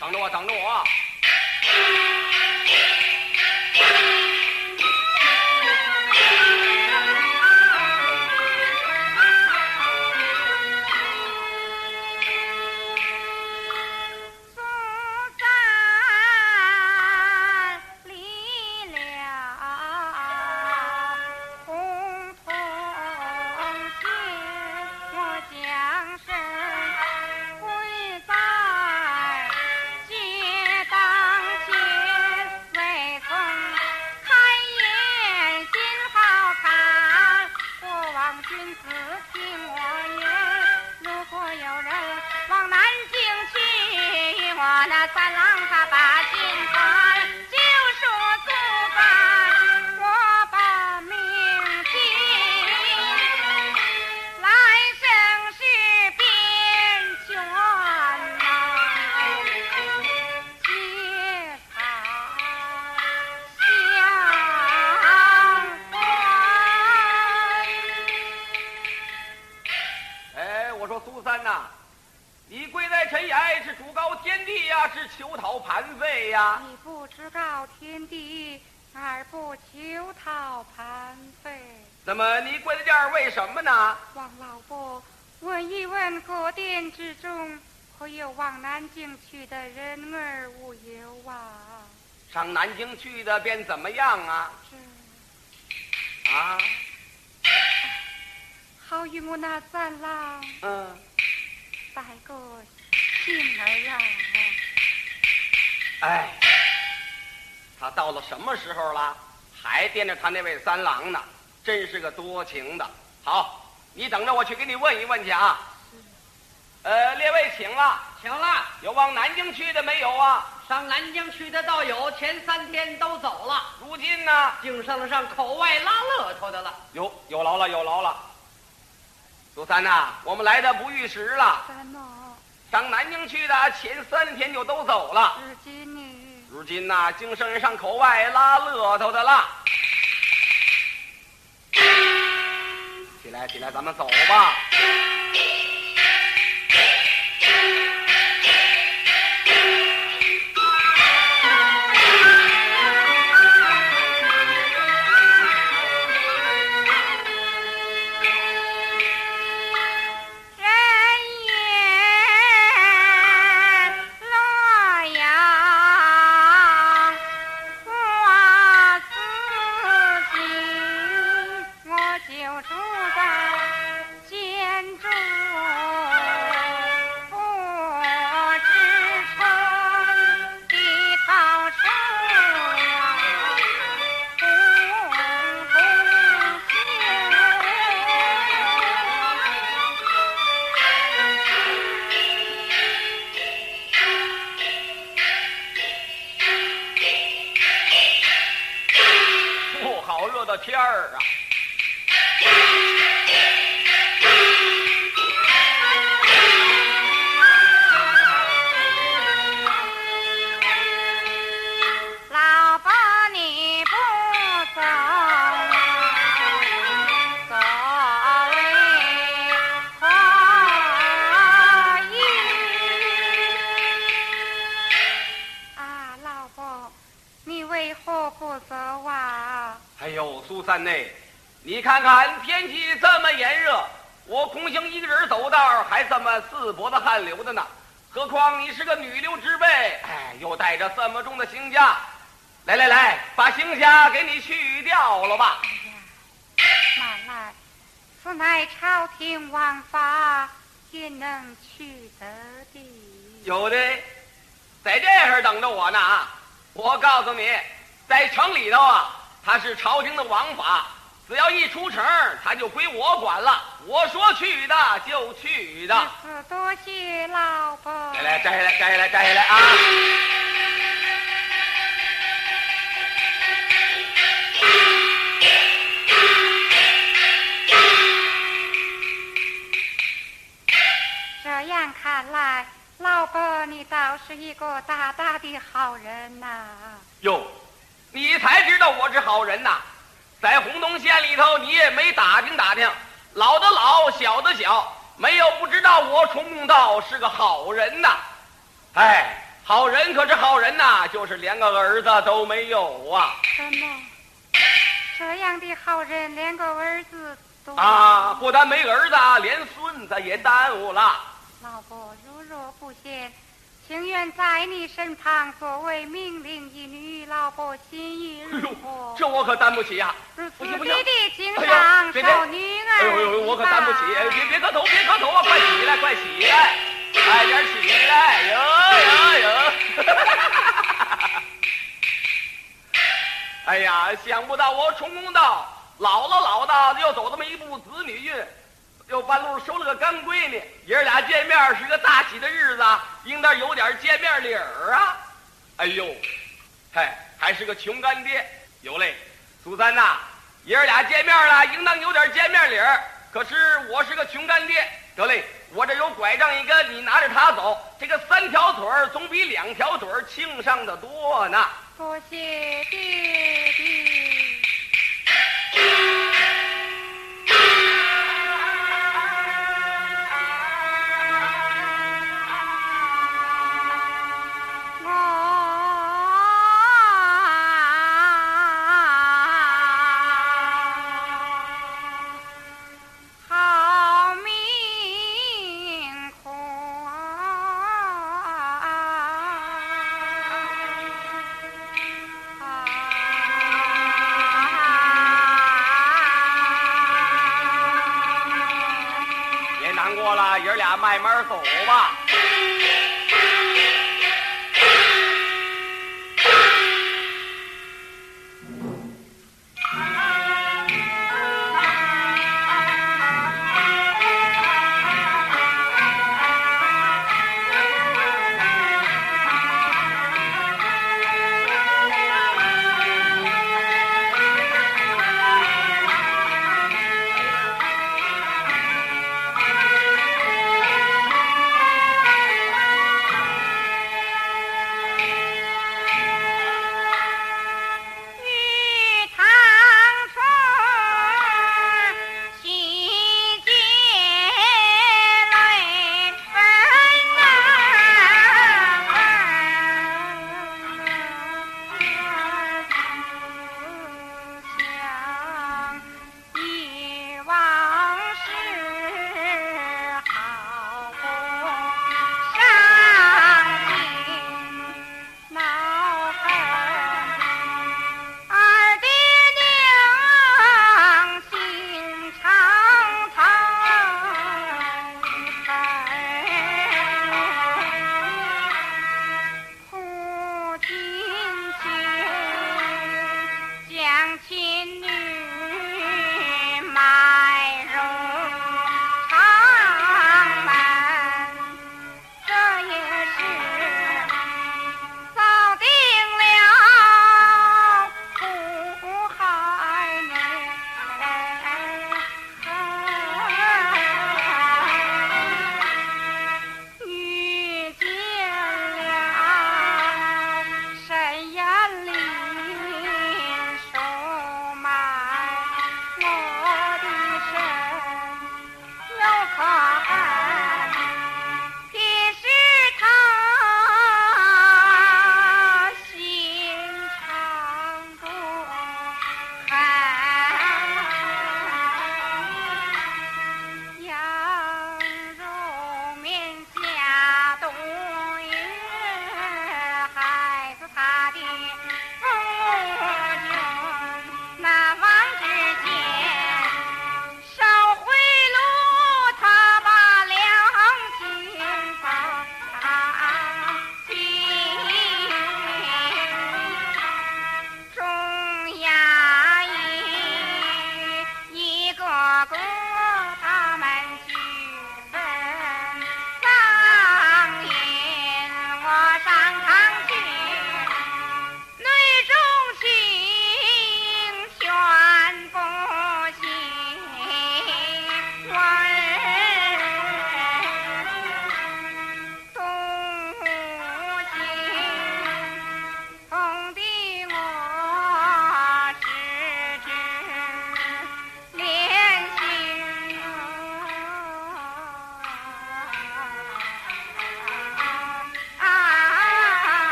等着我，等着我。怎么，你跪在这儿为什么呢？王老伯，问一问各店之中，可有往南京去的人儿无有啊？上南京去的便怎么样啊？是。啊。好与我那三郎。嗯。带个信儿啊。哎。他到了什么时候了，还惦着他那位三郎呢？真是个多情的。好，你等着，我去给你问一问去啊。呃，列位请了，请了。有往南京去的没有啊？上南京去的倒有，前三天都走了。如今呢，净剩上口外拉乐头的了。有有劳了，有劳了。苏三呐，我们来的不遇时了。三呐，上南京去的前三天就都走了。如今呢？如今呐，京商人上口外拉乐头的啦。起来，起来，咱们走吧。天儿啊。三内，你看看天气这么炎热，我空行一个人走道还这么四脖子汗流的呢。何况你是个女流之辈，哎，又带着这么重的行枷。来来来，把行枷给你去掉了吧。慢来，此乃朝廷王法，也能去得的。有的，在这儿等着我呢啊！我告诉你，在城里头啊。他是朝廷的王法，只要一出城，他就归我管了。我说去的就去的。多谢老伯。摘来，摘下来，摘下来，摘下来啊！这样看来，老伯你倒是一个大大的好人呐。哟。你才知道我是好人呐，在洪洞县里头，你也没打听打听，老的老，小的小，没有不知道我崇公道是个好人呐。哎，好人可是好人呐，就是连个儿子都没有啊！什么这样的好人连个儿子都啊，不但没儿子，连孙子也耽误了。老婆如若不嫌，情愿在你身旁作为命令一女，老伯心意如何？这我可担不起呀！如此不行不行弟经哎上呦别别受女儿，哎呦呦，我可担不起！哎别别磕头，别磕头啊！快起来，快起来，快点起来！哟哟哟！哎呀，想不到我重公道老了老的，又走这么一步子女运，又半路收了个干闺女，爷儿俩见面是个大喜的日子，应当有点见面礼儿啊！哎呦，嗨，还是个穷干爹，有嘞。苏三呐，爷儿俩见面了，应当有点见面礼儿。可是我是个穷干爹，得嘞，我这有拐杖一根，你拿着它走，这个三条腿儿总比两条腿儿轻上的多呢。多谢爹爹。难过了，爷儿俩慢慢走吧。